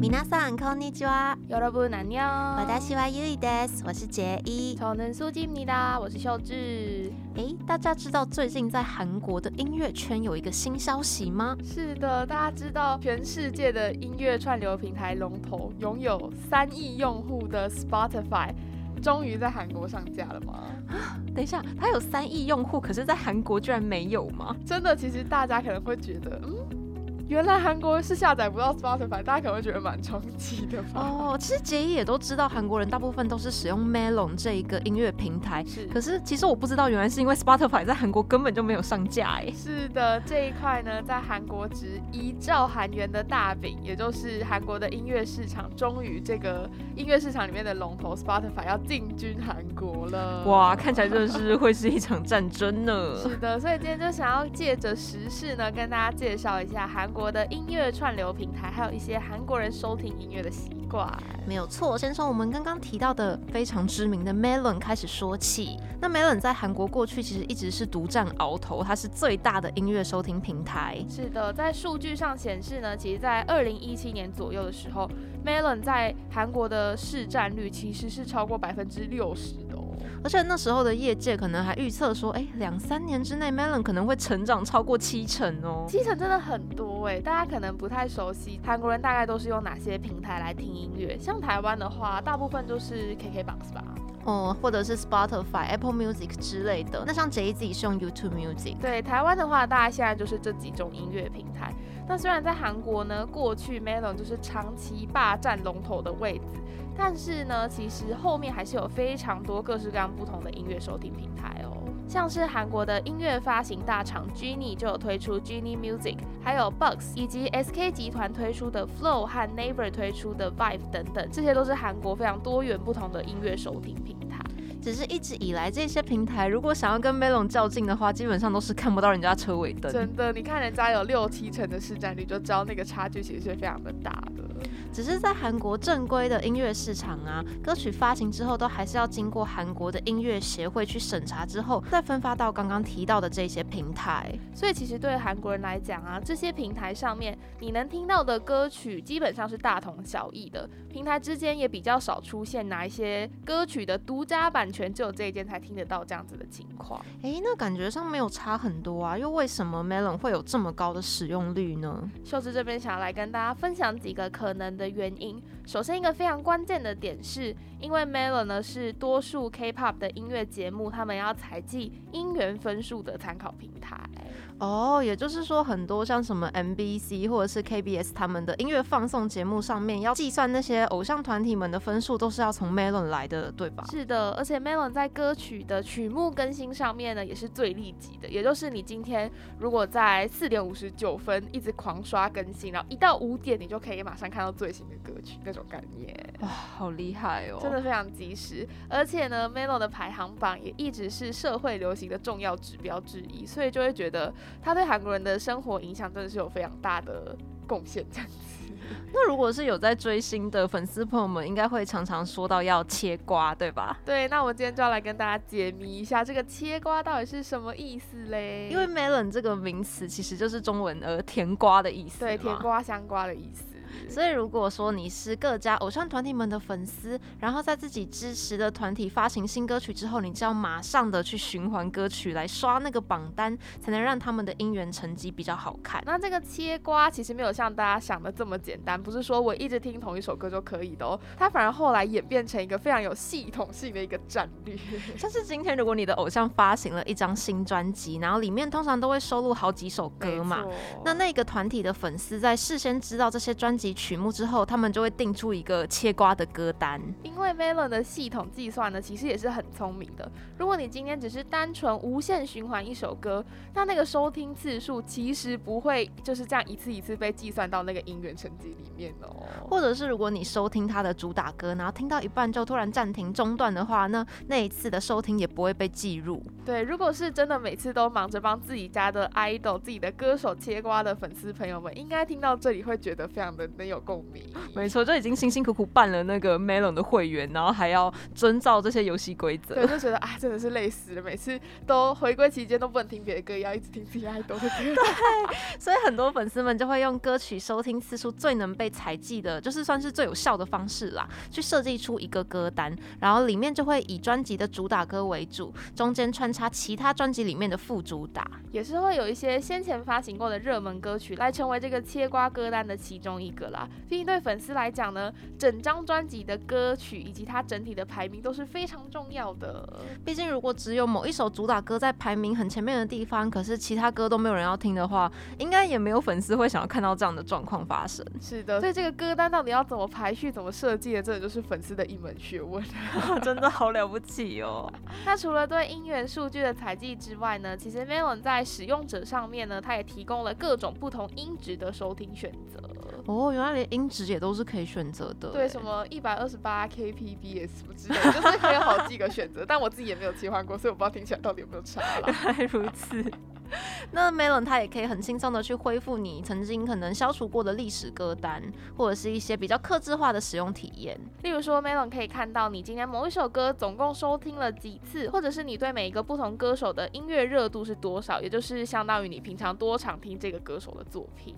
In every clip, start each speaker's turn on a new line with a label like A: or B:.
A: 皆さんこんにちは。
B: 여러분안녕。
A: 私はゆいです，我是杰一。
B: 저는수지입니다。我是秀智。
A: 诶，大家知道最近在韩国的音乐圈有一个新消息吗？
B: 是的，大家知道全世界的音乐串流平台龙头拥有三亿用户的 Spotify，终于在韩国上架了吗？
A: 等一下，它有三亿用户，可是在韩国居然没有吗？
B: 真的，其实大家可能会觉得，嗯， 原来韩国是下载不到 Spotify，大家可能会觉得蛮冲击的吧？
A: 哦，其实杰一也都知道，韩国人大部分都是使用 Melon 这一个音乐平台。
B: 是，
A: 可是其实我不知道，原来是因为 Spotify 在韩国根本就没有上架哎。
B: 是的，这一块呢，在韩国值一兆韩元的大饼，也就是韩国的音乐市场，终于这个音乐市场里面的龙头 Spotify 要进军韩国了。
A: 哇，看起来真的是会是一场战争呢。
B: 是的，所以今天就想要借着时事呢，跟大家介绍一下韩国的音乐串流平台，还有一些韩国人收听音乐的习惯。
A: 没有错，先从我们刚刚提到的非常知名的 Melon 开始说起。那 Melon 在韩国过去其实一直是独占鳌头，它是最大的音乐收听平台。
B: 是的，在数据上显示呢，其实，在二零一七年左右的时候，Melon 在韩国的市占率其实是超过百分之六十的哦。
A: 而且那时候的业界可能还预测说，哎，两三年之内 Melon 可能会成长超过七成哦。
B: 七成真的很多哎，大家可能不太熟悉，韩国人大概都是用哪些平台来听音乐？像台湾的话，大部分就是 KKBOX 吧。
A: 哦，或者是 Spotify、Apple Music 之类的。那像 Jay Z 是用 YouTube Music。
B: 对，台湾的话，大家现在就是这几种音乐平台。那虽然在韩国呢，过去 Melon 就是长期霸占龙头的位置，但是呢，其实后面还是有非常多各式各样不同的音乐收听平台哦。像是韩国的音乐发行大厂 Genie 就有推出 Genie Music，还有 Bugs 以及 SK 集团推出的 Flow 和 Naver 推出的 Vive 等等，这些都是韩国非常多元不同的音乐收听平台。
A: 只是一直以来这些平台，如果想要跟 Melon 较劲的话，基本上都是看不到人家车尾灯。
B: 真的，你看人家有六七成的市占率，就知道那个差距其实是非常的大的。
A: 只是在韩国正规的音乐市场啊，歌曲发行之后都还是要经过韩国的音乐协会去审查之后，再分发到刚刚提到的这些平台。
B: 所以其实对韩国人来讲啊，这些平台上面你能听到的歌曲基本上是大同小异的，平台之间也比较少出现哪一些歌曲的独家版权只有这一间才听得到这样子的情况。
A: 诶，那感觉上没有差很多啊，又为什么 Melon 会有这么高的使用率呢？
B: 秀智这边想要来跟大家分享几个可能的原因。首先，一个非常关键的点是，因为 Melon 呢是多数 K-pop 的音乐节目，他们要采集音源分数的参考平台。
A: 哦，也就是说，很多像什么 MBC 或者是 KBS 他们的音乐放送节目上面要计算那些偶像团体们的分数，都是要从 Melon 来的，对吧？
B: 是的，而且 Melon 在歌曲的曲目更新上面呢，也是最立即的。也就是你今天如果在四点五十九分一直狂刷更新，然后一到五点你就可以马上看到最新的歌曲那种概念。
A: 哇，好厉害哦！
B: 真的非常及时。而且呢，Melon 的排行榜也一直是社会流行的重要指标之一，所以就会觉得它对韩国人的生活影响真的是有非常大的贡献，这样子。
A: 那如果是有在追星的粉丝朋友们，应该会常常说到要切瓜，对吧？
B: 对，那我今天就要来跟大家解谜一下，这个切瓜到底是什么意思嘞？
A: 因为 melon 这个名词其实就是中文呃甜瓜的意思，
B: 对，甜瓜香瓜的意思。
A: 所以如果说你是各家偶像团体们的粉丝，然后在自己支持的团体发行新歌曲之后，你就要马上的去循环歌曲来刷那个榜单，才能让他们的音源成绩比较好看。
B: 那这个切瓜其实没有像大家想的这么简单，不是说我一直听同一首歌就可以的哦，它反而后来演变成一个非常有系统性的一个战略。
A: 像是今天如果你的偶像发行了一张新专辑，然后里面通常都会收录好几首歌嘛，那那个团体的粉丝在事先知道这些专辑曲目之后，他们就会定出一个切瓜的歌单。
B: 因为 Melon 的系统计算呢，其实也是很聪明的。如果你今天只是单纯无限循环一首歌，那那个收听次数其实不会就是这样一次一次被计算到那个音源成绩里面哦。
A: 或者是如果你收听他的主打歌，然后听到一半就突然暂停中断的话，那那一次的收听也不会被计入。
B: 对，如果是真的每次都忙着帮自己家的 idol、自己的歌手切瓜的粉丝朋友们，应该听到这里会觉得非常的能有共鸣。
A: 没错，就已经辛辛苦苦办了那个 Melon 的会员，然后还要遵照这些游戏规则，
B: 对，就觉得啊，真的是累死了。每次都回归期间都不能听别的歌，要一直听自己爱豆的歌。
A: 对，所以很多粉丝们就会用歌曲收听次数最能被采集的，就是算是最有效的方式啦，去设计出一个歌单，然后里面就会以专辑的主打歌为主，中间穿插其他专辑里面的副主打，
B: 也是会有一些先前发行过的热门歌曲来成为这个切瓜歌单的其中一个啦。毕竟对粉丝来讲呢，整张专辑的歌曲以及它整体的排名都是非常重要的。
A: 毕竟如果只有某一首主打歌在排名很前面的地方，可是其他歌都没有人要听的话，应该也没有粉丝会想要看到这样的状况发生。
B: 是的，所以这个歌单到底要怎么排序、怎么设计的，这就是粉丝的一门学问。
A: 真的好了不起哦！
B: 那除了对音源数据的采集之外呢，其实 Melon 在使用者上面呢，它也提供了各种不同音质的收听选择。
A: 哦，原来连音质也都是可以选择的。
B: 对，什么一百二十八 kpbs 什么之类的，就是可以有好几个选择。但我自己也没有切换过，所以我不知道听起来到底有没有差了。
A: 原来如此。那 Melon 它也可以很轻松的去恢复你曾经可能消除过的历史歌单，或者是一些比较克制化的使用体验。
B: 例如说，Melon 可以看到你今天某一首歌总共收听了几次，或者是你对每一个不同歌手的音乐热度是多少，也就是相当于你平常多常听这个歌手的作品。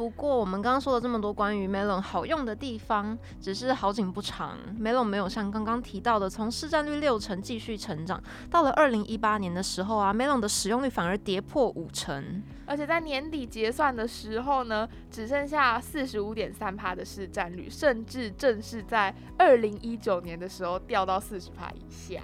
A: 不过，我们刚刚说了这么多关于 Melon 好用的地方，只是好景不长，Melon 没有像刚刚提到的从市占率六成继续成长，到了二零一八年的时候啊，Melon 的使用率反而跌破五成，
B: 而且在年底结算的时候呢，只剩下四十五点三趴的市占率，甚至正是在二零一九年的时候掉到四十趴以下。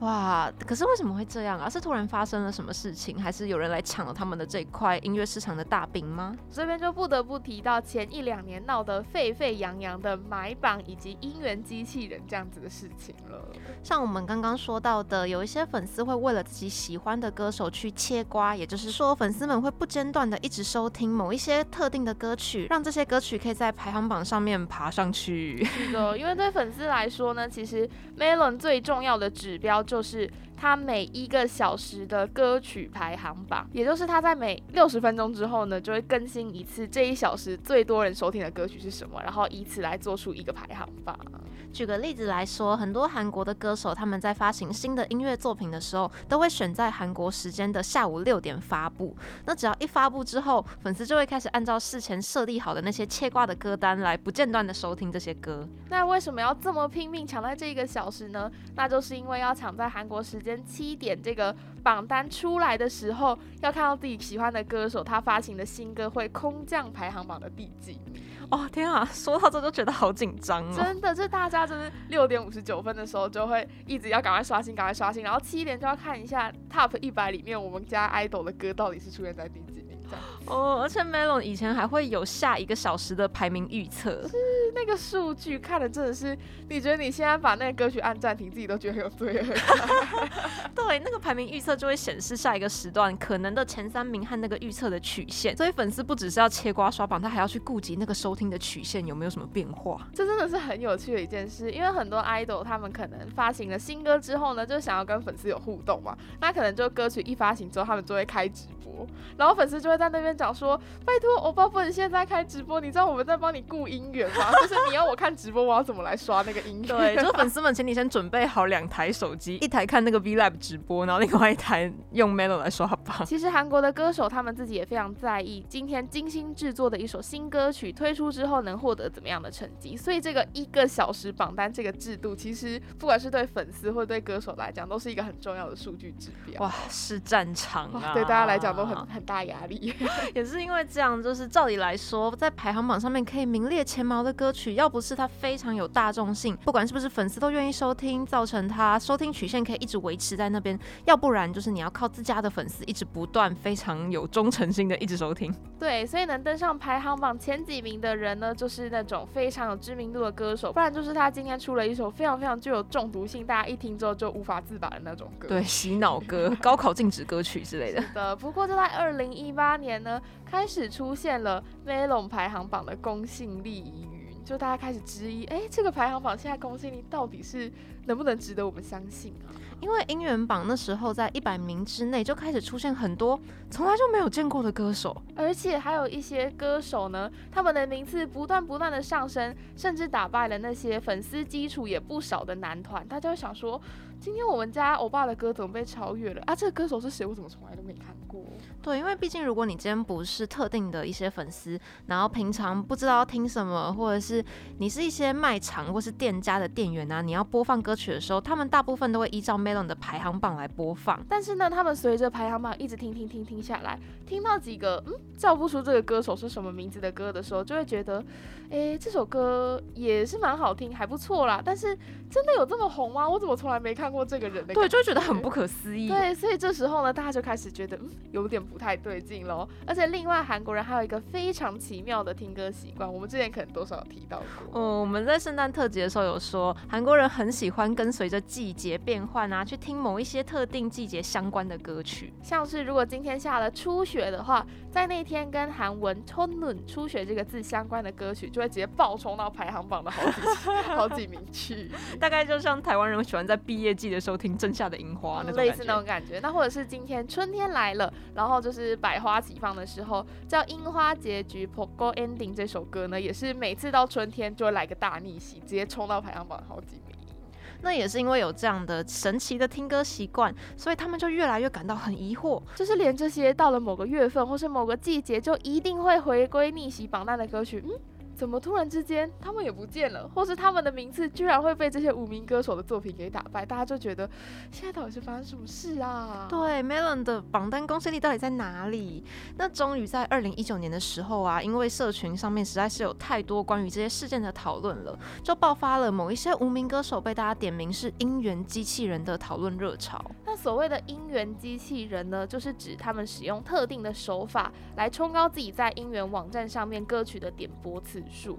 A: 哇！可是为什么会这样啊？是突然发生了什么事情，还是有人来抢了他们的这块音乐市场的大饼吗？
B: 这边就不得不提到前一两年闹得沸沸扬扬的买榜以及音源机器人这样子的事情了。
A: 像我们刚刚说到的，有一些粉丝会为了自己喜欢的歌手去切瓜，也就是说，粉丝们会不间断的一直收听某一些特定的歌曲，让这些歌曲可以在排行榜上面爬上去。
B: 是的，因为对粉丝来说呢，其实 Melon 最重要的指标。就是他每一个小时的歌曲排行榜，也就是他在每六十分钟之后呢，就会更新一次这一小时最多人收听的歌曲是什么，然后以此来做出一个排行榜。
A: 举个例子来说，很多韩国的歌手他们在发行新的音乐作品的时候，都会选在韩国时间的下午六点发布。那只要一发布之后，粉丝就会开始按照事前设立好的那些切挂的歌单来不间断的收听这些歌。
B: 那为什么要这么拼命抢在这一个小时呢？那就是因为要抢在韩国时间七点这个榜单出来的时候，要看到自己喜欢的歌手他发行的新歌会空降排行榜的第几。
A: 哦天啊，说到这就觉得好紧张哦。
B: 真的，这大家就是六点五十九分的时候就会一直要赶快刷新，赶快刷新，然后七点就要看一下 Top 一百里面我们家 idol 的歌到底是出现在第几名这样。
A: 哦，而且 Melon 以前还会有下一个小时的排名预测，
B: 是那个数据看的真的是，你觉得你现在把那个歌曲按暂停，自己都觉得很有罪恶感。
A: 对，那个排名预测就会显示下一个时段可能的前三名和那个预测的曲线，所以粉丝不只是要切瓜刷榜，他还要去顾及那个收听的曲线有没有什么变化。
B: 这真的是很有趣的一件事，因为很多 idol 他们可能发行了新歌之后呢，就想要跟粉丝有互动嘛，那可能就歌曲一发行之后，他们就会开直播，然后粉丝就会在那边讲说。拜托，欧巴不能现在开直播，你知道我们在帮你顾音源吗？就是你要我看直播，我要怎么来刷那个音源？
A: 对，就粉丝们，请你先准备好两台手机，一台看那个 V Live 直播，然后另外一台用 Melon 来刷榜。
B: 其实韩国的歌手他们自己也非常在意，今天精心制作的一首新歌曲推出之后能获得怎么样的成绩。所以这个一个小时榜单这个制度，其实不管是对粉丝或对歌手来讲，都是一个很重要的数据指标。
A: 哇，是战场啊！
B: 对大家来讲都很很大压力，
A: 也是因因为这样，就是照理来说，在排行榜上面可以名列前茅的歌曲，要不是它非常有大众性，不管是不是粉丝都愿意收听，造成它收听曲线可以一直维持在那边；要不然就是你要靠自家的粉丝一直不断、非常有忠诚心的一直收听。
B: 对，所以能登上排行榜前几名的人呢，就是那种非常有知名度的歌手，不然就是他今天出了一首非常非常具有中毒性，大家一听之后就无法自拔的那种歌。
A: 对，洗脑歌、高考禁止歌曲之类的。
B: 是的，不过就在二零一八年呢。开始出现了 Melon 排行榜的公信力疑云，就大家开始质疑，哎，这个排行榜现在公信力到底是能不能值得我们相信啊？
A: 因为音源榜那时候在一百名之内就开始出现很多从来就没有见过的歌手，
B: 而且还有一些歌手呢，他们的名次不断不断的上升，甚至打败了那些粉丝基础也不少的男团。大家想说，今天我们家欧巴的歌怎么被超越了啊？这个歌手是谁？我怎么从来都没看过？
A: 对，因为毕竟如果你今天不是特定的一些粉丝，然后平常不知道听什么，或者是你是一些卖场或是店家的店员啊，你要播放歌曲的时候，他们大部分都会依照 Melon 的排行榜来播放。
B: 但是呢，他们随着排行榜一直听听听听下来，听到几个嗯叫不出这个歌手是什么名字的歌的时候，就会觉得，哎，这首歌也是蛮好听，还不错啦。但是真的有这么红吗？我怎么从来没看过这个人的？
A: 对，就会觉得很不可思议。
B: 对，所以这时候呢，大家就开始觉得嗯有点不太对劲喽。而且另外韩国人还有一个非常奇妙的听歌习惯，我们之前可能多少有提到过。
A: 嗯，我们在圣诞特辑的时候有说，韩国人很喜欢跟随着季节变换啊，去听某一些特定季节相关的歌曲。
B: 像是如果今天下了初雪的话，在那天跟韩文 t o n n 初雪这个字相关的歌曲，就会直接爆冲到排行榜的好几 好几名去。
A: 大概就像台湾人喜欢在毕业季的时候听正夏的樱花那种
B: 类似那种感觉。那或者是今天春天来了，然后就是百花齐放的时候，叫樱花结局 Pogo Ending 这首歌呢，也是每次到春天就会来个大逆袭，直接冲到排行榜好几名。
A: 那也是因为有这样的神奇的听歌习惯，所以他们就越来越感到很疑惑，
B: 就是连这些到了某个月份或是某个季节就一定会回归逆袭榜单的歌曲，嗯。怎么突然之间他们也不见了，或是他们的名次居然会被这些无名歌手的作品给打败？大家就觉得现在到底是发生什么事啊？
A: 对，Melon 的榜单公信力到底在哪里？那终于在二零一九年的时候啊，因为社群上面实在是有太多关于这些事件的讨论了，就爆发了某一些无名歌手被大家点名是音源机器人的讨论热潮。
B: 那所谓的音源机器人呢，就是指他们使用特定的手法来冲高自己在音源网站上面歌曲的点播次。数，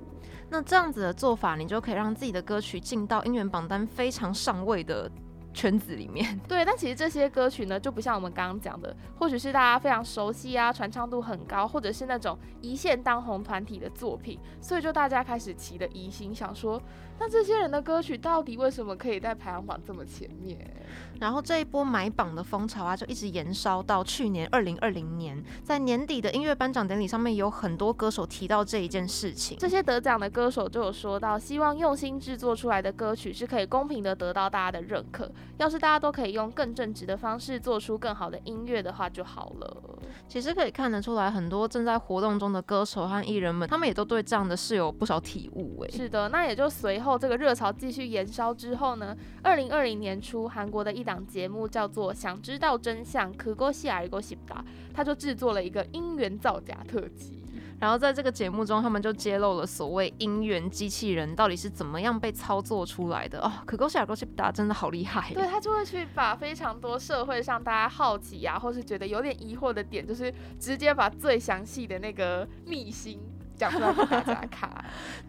A: 那这样子的做法，你就可以让自己的歌曲进到音源榜单非常上位的圈子里面。
B: 对，但其实这些歌曲呢，就不像我们刚刚讲的，或许是大家非常熟悉啊，传唱度很高，或者是那种一线当红团体的作品，所以就大家开始起了疑心，想说，那这些人的歌曲到底为什么可以在排行榜这么前面？
A: 然后这一波买榜的风潮啊，就一直延烧到去年二零二零年，在年底的音乐颁奖典礼上面，有很多歌手提到这一件事情。
B: 这些得奖的歌手就有说到，希望用心制作出来的歌曲是可以公平的得到大家的认可。要是大家都可以用更正直的方式做出更好的音乐的话就好了。
A: 其实可以看得出来，很多正在活动中的歌手和艺人们，他们也都对这样的事有不少体悟。哎，
B: 是的，那也就随后这个热潮继续延烧之后呢，二零二零年初，韩国的一档节目叫做《想知道真相》，可过西尔过西达，他就制作了一个音源造假特辑。
A: 然后在这个节目中，他们就揭露了所谓音源机器人到底是怎么样被操作出来的哦。可过西尔过西达真的好厉害，
B: 对他就会去把非常多社会上大家好奇呀，或是觉得有点疑惑的点，就是直接把最详细的那个秘辛。讲出来给大家看。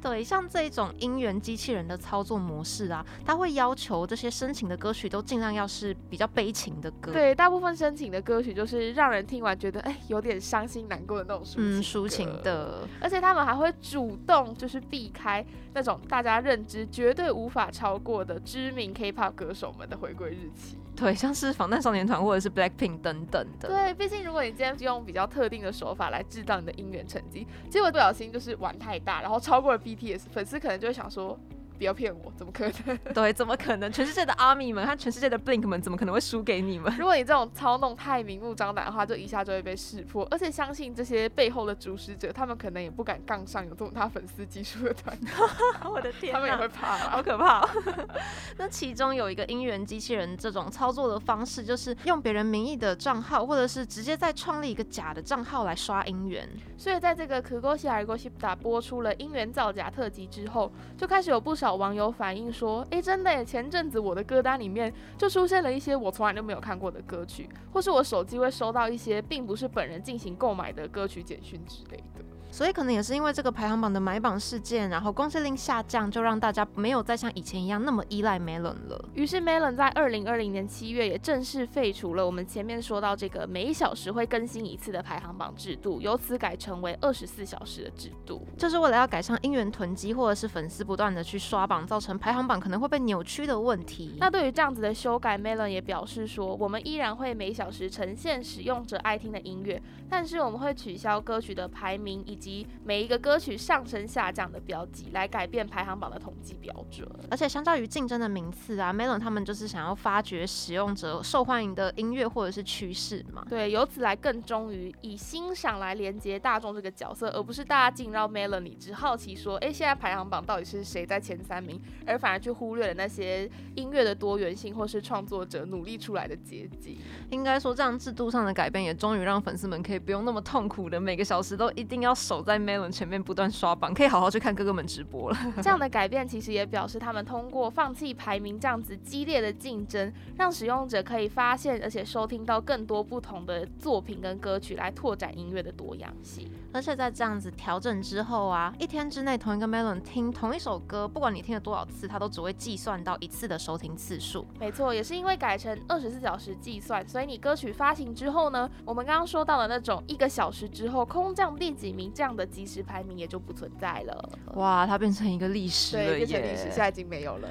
A: 对，像这种音源机器人的操作模式啊，它会要求这些深情的歌曲都尽量要是比较悲情的歌。
B: 对，大部分深情的歌曲就是让人听完觉得哎有点伤心难过的那种抒情。嗯，
A: 抒情的。
B: 而且他们还会主动就是避开那种大家认知绝对无法超过的知名 K-pop 歌手们的回归日期。
A: 对，像是防弹少年团或者是 Blackpink 等等的。
B: 对，毕竟如果你今天用比较特定的手法来制造你的音源成绩，结果不小心就是玩太大，然后超过了 BTS，粉丝可能就会想说。不要骗我，怎么可能？
A: 对，怎么可能？全世界的阿米们和全世界的 Blink 们，怎么可能会输给你们？
B: 如果你这种操弄太明目张胆的话，就一下就会被识破。而且相信这些背后的主使者，他们可能也不敢杠上有这么大粉丝基数的团。
A: 我的天，
B: 他们也会怕，
A: 好可怕。那其中有一个音源机器人这种操作的方式，就是用别人名义的账号，或者是直接再创立一个假的账号来刷音源。
B: 所以在这个可歌西尔歌西打播出了音源造假特辑之后，就开始有不少网友反映。说，哎，真的，前阵子我的歌单里面就出现了一些我从来都没有看过的歌曲，或是我手机会收到一些并不是本人进行购买的歌曲简讯之类的。
A: 所以可能也是因为这个排行榜的买榜事件，然后公信令下降，就让大家没有再像以前一样那么依赖 Melon 了。
B: 于是 Melon 在二零二零年七月也正式废除了我们前面说到这个每小时会更新一次的排行榜制度，由此改成为二十四小时的制度，
A: 就是为了要改善音源囤积或者是粉丝不断的去刷榜，造成排行榜可能会被扭曲的问题。
B: 那对于这样子的修改，Melon 也表示说，我们依然会每小时呈现使用者爱听的音乐，但是我们会取消歌曲的排名以及每一个歌曲上升下降的标记，来改变排行榜的统计标准。
A: 而且相较于竞争的名次啊，Melon 他们就是想要发掘使用者受欢迎的音乐或者是趋势嘛。
B: 对，由此来更忠于以欣赏来连接大众这个角色，而不是大家进到 Melon 里只好奇说，哎，现在排行榜到底是谁在前三名，而反而去忽略了那些音乐的多元性或是创作者努力出来的结晶。
A: 应该说，这样制度上的改变也终于让粉丝们可以不用那么痛苦的每个小时都一定要守在 Melon 前面不断刷榜，可以好好去看哥哥们直播了。
B: 这样的改变其实也表示他们通过放弃排名这样子激烈的竞争，让使用者可以发现而且收听到更多不同的作品跟歌曲，来拓展音乐的多样性。
A: 而且在这样子调整之后啊，一天之内同一个 Melon 听同一首歌，不管你听了多少次，它都只会计算到一次的收听次数。
B: 没错，也是因为改成二十四小时计算，所以你歌曲发行之后呢，我们刚刚说到的那种一个小时之后空降第几名这样的即时排名也就不存在了。
A: 哇，它变成一个历史了
B: 耶！变成历史，现在已经没有了。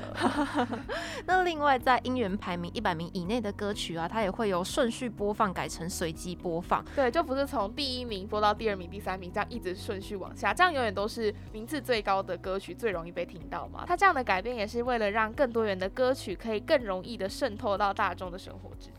A: 那另外在音源排名一百名以内的歌曲啊，它也会由顺序播放改成随机播放。
B: 对，就不是从第一名播到第二名、第三名这样一直。顺序往下，这样永远都是名次最高的歌曲最容易被听到嘛？它这样的改变也是为了让更多元的歌曲可以更容易的渗透到大众的生活之间。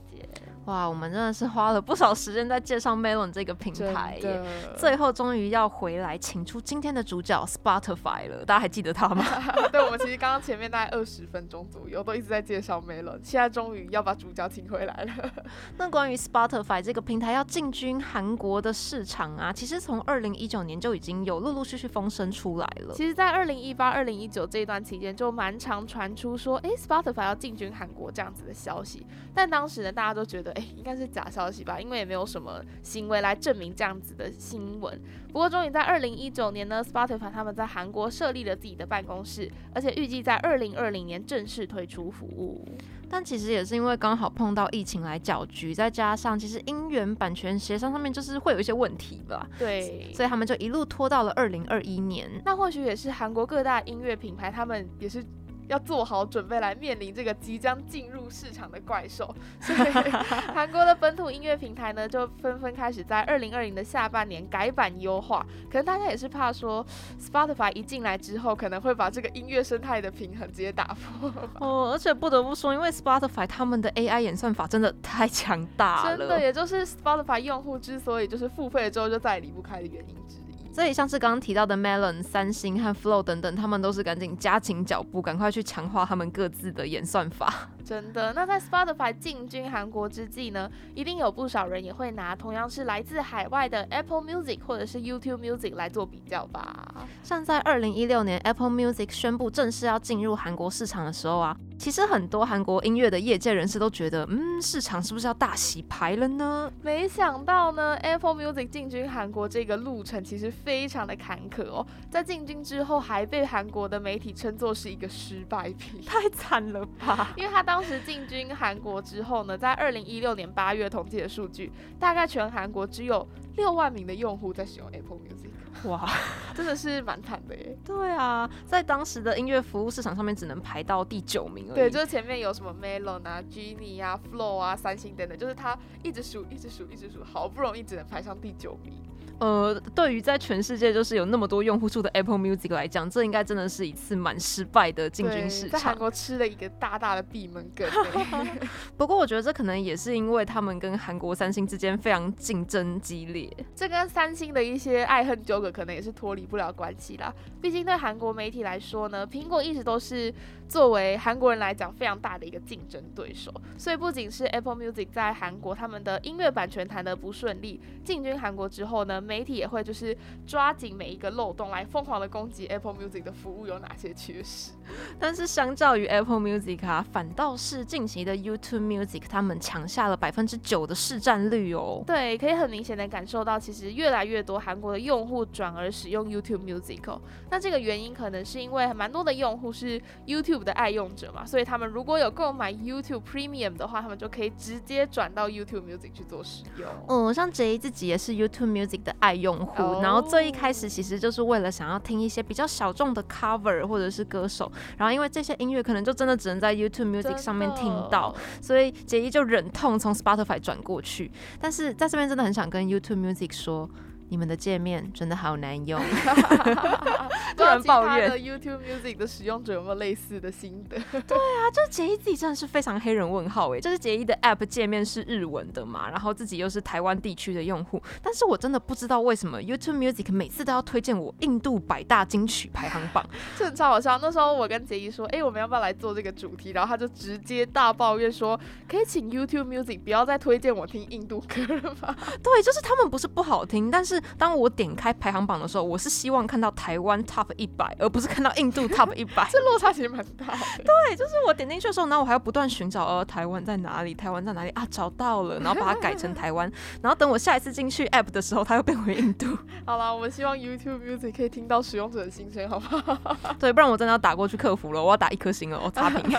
A: 哇，我们真的是花了不少时间在介绍 Melon 这个平台耶，最后终于要回来请出今天的主角 Spotify 了，大家还记得他吗？
B: 对，我们其实刚刚前面大概二十分钟左右都一直在介绍 Melon，现在终于要把主角请回来了。
A: 那关于 Spotify 这个平台要进军韩国的市场啊，其实从二零一九年就已经有陆陆续续风声出来了。
B: 其实，在二零一八、二零一九这一段期间，就蛮常传出说，哎，Spotify 要进军韩国这样子的消息，但当时呢，大家都觉得。应该是假消息吧，因为也没有什么行为来证明这样子的新闻。不过，终于在二零一九年呢，Spotify 他们在韩国设立了自己的办公室，而且预计在二零二零年正式推出服务。
A: 但其实也是因为刚好碰到疫情来搅局，再加上其实音源版权协商上面就是会有一些问题吧。
B: 对，
A: 所以他们就一路拖到了二零二一年。
B: 那或许也是韩国各大音乐品牌，他们也是。要做好准备来面临这个即将进入市场的怪兽，所以 韩国的本土音乐平台呢，就纷纷开始在二零二零的下半年改版优化。可能大家也是怕说，Spotify 一进来之后，可能会把这个音乐生态的平衡直接打破。
A: 哦，而且不得不说，因为 Spotify 他们的 AI 演算法真的太强大
B: 了，真的，也就是 Spotify 用户之所以就是付费了之后就再也离不开的原因之一。
A: 所以像是刚刚提到的 Melon、三星和 Flow 等等，他们都是赶紧加紧脚步，赶快去强化他们各自的演算法。
B: 真的，那在 Spotify 进军韩国之际呢，一定有不少人也会拿同样是来自海外的 Apple Music 或者是 YouTube Music 来做比较吧。
A: 像在二零一六年 Apple Music 宣布正式要进入韩国市场的时候啊。其实很多韩国音乐的业界人士都觉得，嗯，市场是不是要大洗牌了呢？
B: 没想到呢，Apple Music 进军韩国这个路程其实非常的坎坷哦。在进军之后，还被韩国的媒体称作是一个失败品，
A: 太惨了吧？
B: 因为他当时进军韩国之后呢，在二零一六年八月统计的数据，大概全韩国只有六万名的用户在使用 Apple Music。
A: 哇，
B: 真的是蛮惨的耶。
A: 对啊，在当时的音乐服务市场上面，只能排到第九名而已。
B: 对，就是前面有什么 Melon 啊、Genie 啊、Flow 啊、三星等等，就是它一直数、一直数、一直数，好不容易只能排上第九名。
A: 呃，对于在全世界就是有那么多用户数的 Apple Music 来讲，这应该真的是一次蛮失败的进军市场。
B: 在韩国吃了一个大大的闭门羹。
A: 不过我觉得这可能也是因为他们跟韩国三星之间非常竞争激烈，
B: 这跟三星的一些爱恨纠葛可能也是脱离不了关系啦。毕竟对韩国媒体来说呢，苹果一直都是作为韩国人来讲非常大的一个竞争对手，所以不仅是 Apple Music 在韩国他们的音乐版权谈得不顺利，进军韩国之后呢。媒体也会就是抓紧每一个漏洞来疯狂的攻击 Apple Music 的服务有哪些缺失。
A: 但是相较于 Apple Music 啊，反倒是近期的 YouTube Music 他们抢下了百分之九的市占率哦。
B: 对，可以很明显的感受到，其实越来越多韩国的用户转而使用 YouTube Music 哦。那这个原因可能是因为蛮多的用户是 YouTube 的爱用者嘛，所以他们如果有购买 YouTube Premium 的话，他们就可以直接转到 YouTube Music 去做使用。
A: 嗯，像 J 自己也是 YouTube Music 的爱用户，然后最一开始其实就是为了想要听一些比较小众的 cover 或者是歌手。然后因为这些音乐可能就真的只能在 YouTube Music 上面听到，所以杰伊就忍痛从 Spotify 转过去。但是在这边真的很想跟 YouTube Music 说。你们的界面真的好难用，
B: 突然抱怨。YouTube Music 的使用者有没有类似的心得？
A: 对啊，就是杰伊自己真的是非常黑人问号哎，就是杰伊的 App 界面是日文的嘛，然后自己又是台湾地区的用户，但是我真的不知道为什么 YouTube Music 每次都要推荐我印度百大金曲排行榜，
B: 这超好笑。那时候我跟杰伊说，哎，我们要不要来做这个主题？然后他就直接大抱怨说，可以请 YouTube Music 不要再推荐我听印度歌了吗？
A: 对，就是他们不是不好听，但是。当我点开排行榜的时候，我是希望看到台湾 Top 一百，而不是看到印度 Top 一百。
B: 这落差其实蛮大的。
A: 对，就是我点进去的时候，然后我还要不断寻找，呃，台湾在哪里？台湾在哪里啊？找到了，然后把它改成台湾。然后等我下一次进去 App 的时候，它又变回印度。
B: 好了，我们希望 YouTube Music 可以听到使用者的心声，好不好？
A: 对，不然我真的要打过去客服了，我要打一颗星了，我差评。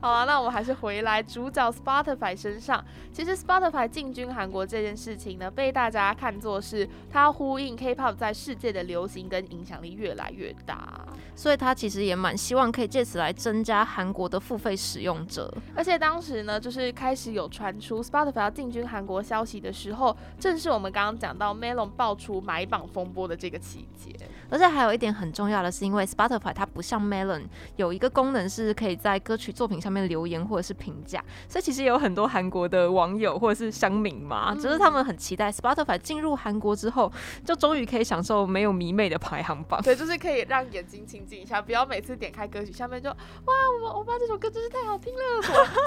B: 好了，那我们还是回来主角 Spotify 身上。其实 Spotify 进军韩国这件事情呢，被大家看作是它。呼应 K-pop 在世界的流行跟影响力越来越大，
A: 所以他其实也蛮希望可以借此来增加韩国的付费使用者。
B: 而且当时呢，就是开始有传出 Spotify 要进军韩国消息的时候，正是我们刚刚讲到 Melon 爆出买榜风波的这个期间。
A: 而且还有一点很重要的是，因为 Spotify 它不像 Melon 有一个功能是可以在歌曲作品上面留言或者是评价，所以其实有很多韩国的网友或者是乡民嘛，只是他们很期待 Spotify 进入韩国之后。就终于可以享受没有迷妹的排行榜，
B: 对，就是可以让眼睛清静一下，不要每次点开歌曲下面就哇，我欧巴这首歌真是太好听了，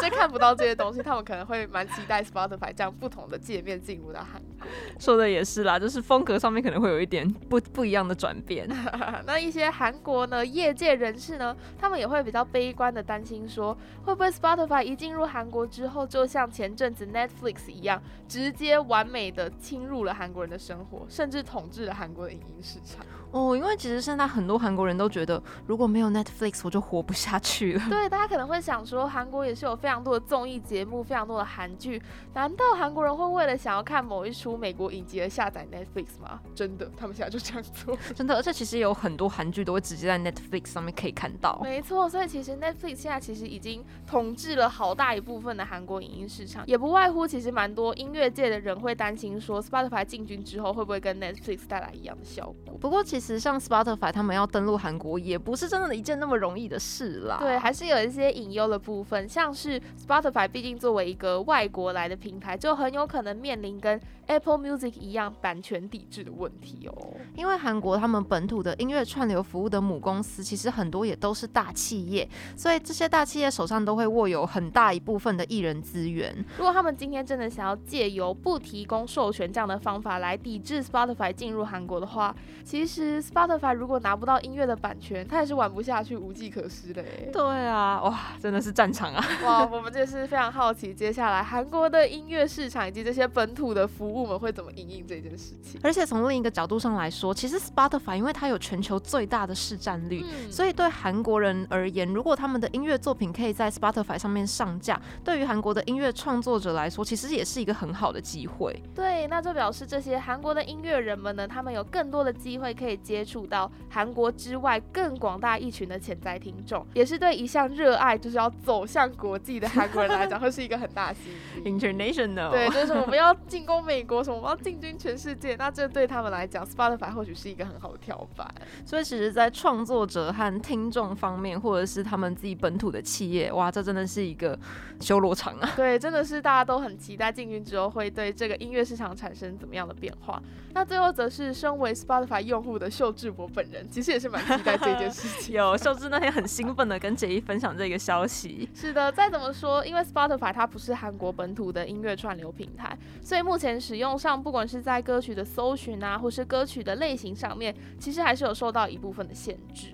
B: 就看不到这些东西，他们可能会蛮期待 Spotify 这样不同的界面进入到韩国。
A: 说的也是啦，就是风格上面可能会有一点不不一样的转变。
B: 那一些韩国呢业界人士呢，他们也会比较悲观的担心说，会不会 Spotify 一进入韩国之后，就像前阵子 Netflix 一样，直接完美的侵入了韩国人的生活，甚甚至统治了韩国的影音市场。
A: 哦，因为其实现在很多韩国人都觉得，如果没有 Netflix，我就活不下去了。
B: 对，大家可能会想说，韩国也是有非常多的综艺节目，非常多的韩剧，难道韩国人会为了想要看某一出美国影集而下载 Netflix 吗？真的，他们现在就这样做。
A: 真的，而且其实有很多韩剧都会直接在 Netflix 上面可以看到。
B: 没错，所以其实 Netflix 现在其实已经统治了好大一部分的韩国影音市场，也不外乎其实蛮多音乐界的人会担心说，Spotify 进军之后会不会跟 Netflix 带来一样的效果？
A: 不过其实实像 Spotify。他们要登录韩国也不是真的一件那么容易的事啦。
B: 对，还是有一些隐忧的部分，像是 Spotify 毕竟作为一个外国来的平台，就很有可能面临跟 Apple Music 一样版权抵制的问题哦。
A: 因为韩国他们本土的音乐串流服务的母公司，其实很多也都是大企业，所以这些大企业手上都会握有很大一部分的艺人资源。
B: 如果他们今天真的想要借由不提供授权这样的方法来抵制 Spotify 进入韩国的话，其实 Spotify 如果拿不到音乐的版权，他也是玩不下去，无计可施的。
A: 对啊，哇，真的是战场啊！
B: 哇，我们这是非常好奇，接下来韩国的音乐市场以及这些本土的服务们会怎么应应这件事情。
A: 而且从另一个角度上来说，其实 Spotify 因为它有全球最大的市占率，所以对韩国人而言，如果他们的音乐作品可以在 Spotify 上面上架，对于韩国的音乐创作者来说，其实也是一个很好的机会。
B: 对，那就表示这些韩国的音乐人们呢，他们有更多的机会可以接触到。韩国之外更广大一群的潜在听众，也是对一项热爱就是要走向国际的韩国人来讲，会是一个很大吸
A: 引力。International，
B: 对，就是我们要进攻美国，什么要进军全世界，那这对他们来讲，Spotify 或许是一个很好的跳板。
A: 所以其实，在创作者和听众方面，或者是他们自己本土的企业，哇，这真的是一个修罗场啊！
B: 对，真的是大家都很期待进军之后会对这个音乐市场产生怎么样的变化。那最后则是身为 Spotify 用户的秀智博本人。其实也是蛮期待这件事情。
A: 有秀智那天很兴奋的跟杰一分享这个消息。
B: 是的，再怎么说，因为 Spotify 它不是韩国本土的音乐串流平台，所以目前使用上，不管是在歌曲的搜寻啊，或是歌曲的类型上面，其实还是有受到一部分的限制。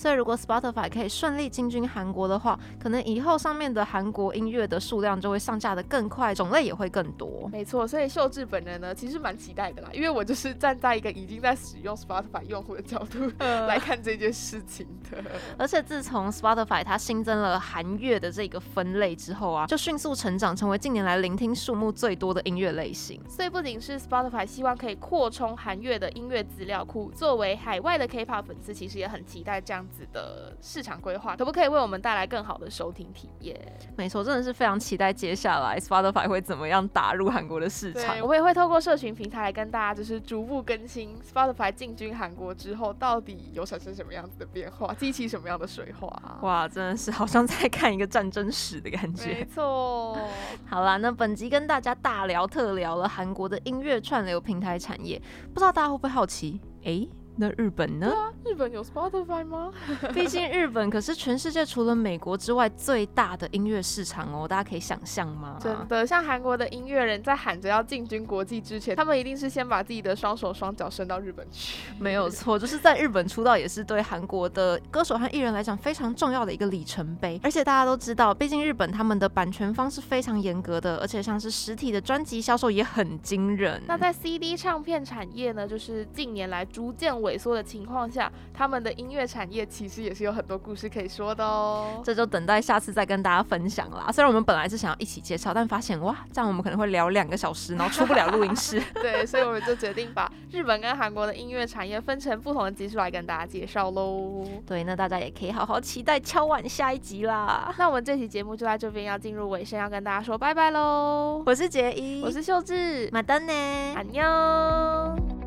A: 所以，如果 Spotify 可以顺利进军韩国的话，可能以后上面的韩国音乐的数量就会上架的更快，种类也会更多。
B: 没错，所以秀智本人呢，其实蛮期待的啦，因为我就是站在一个已经在使用 Spotify 用户的角度来看这件事情的。
A: 而且自从 Spotify 它新增了韩乐的这个分类之后啊，就迅速成长成为近年来聆听数目最多的音乐类型。
B: 所以不仅是 Spotify 希望可以扩充韩乐的音乐资料库，作为海外的 K-pop 粉丝，其实也很期待这样。子的市场规划可不可以为我们带来更好的收听体验？
A: 没错，真的是非常期待接下来 Spotify 会怎么样打入韩国的市场。
B: 我也会透过社群平台来跟大家就是逐步更新 Spotify 进军韩国之后到底有产生什么样子的变化，激起什么样的水花。
A: 哇，真的是好像在看一个战争史的感觉。
B: 没错。
A: 好啦，那本集跟大家大聊特聊了韩国的音乐串流平台产业，不知道大家会不会好奇？哎。那日本呢？
B: 日本有 Spotify 吗？
A: 毕竟日本可是全世界除了美国之外最大的音乐市场哦，大家可以想象吗？
B: 真的，像韩国的音乐人在喊着要进军国际之前，他们一定是先把自己的双手双脚伸到日本去。
A: 没有错，就是在日本出道也是对韩国的歌手和艺人来讲非常重要的一个里程碑。而且大家都知道，毕竟日本他们的版权方是非常严格的，而且像是实体的专辑销售也很惊人。
B: 那在 CD 唱片产业呢，就是近年来逐渐萎缩的情况下，他们的音乐产业其实也是有很多故事可以说的哦。
A: 这就等待下次再跟大家分享啦。虽然我们本来是想要一起介绍，但发现哇，这样我们可能会聊两个小时，然后出不了录音室。
B: 对，所以我们就决定把日本跟韩国的音乐产业分成不同的集数来跟大家介绍喽。
A: 对，那大家也可以好好期待敲碗下一集啦。
B: 那我们这期节目就在这边要进入尾声，要跟大家说拜拜喽。
A: 我是杰一，
B: 我是秀智，
A: 马丹呢，
B: 安妞。